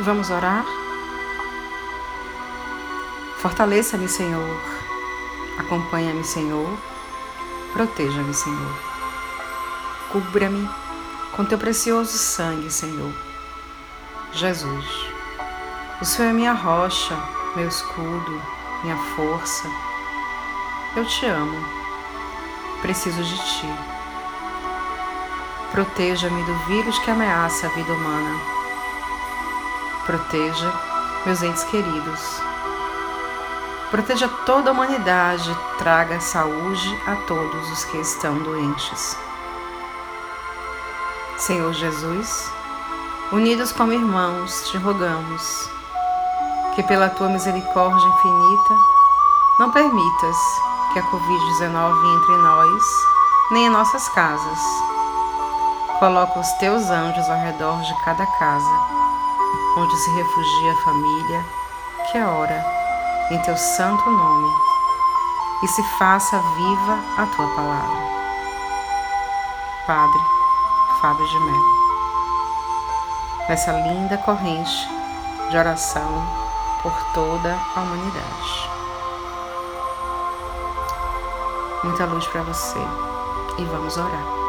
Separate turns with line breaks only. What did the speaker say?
Vamos orar? Fortaleça-me, Senhor. Acompanha-me, Senhor. Proteja-me, Senhor. Cubra-me com teu precioso sangue, Senhor. Jesus, o Senhor é minha rocha, meu escudo, minha força. Eu te amo. Preciso de ti. Proteja-me do vírus que ameaça a vida humana Proteja meus entes queridos. Proteja toda a humanidade, traga saúde a todos os que estão doentes. Senhor Jesus, unidos como irmãos, te rogamos que, pela tua misericórdia infinita, não permitas que a Covid-19 entre nós, nem em nossas casas. Coloca os teus anjos ao redor de cada casa onde se refugia a família, que é ora em teu santo nome, e se faça viva a tua palavra. Padre Fábio de Mello. Nessa linda corrente de oração por toda a humanidade. Muita luz para você e vamos orar.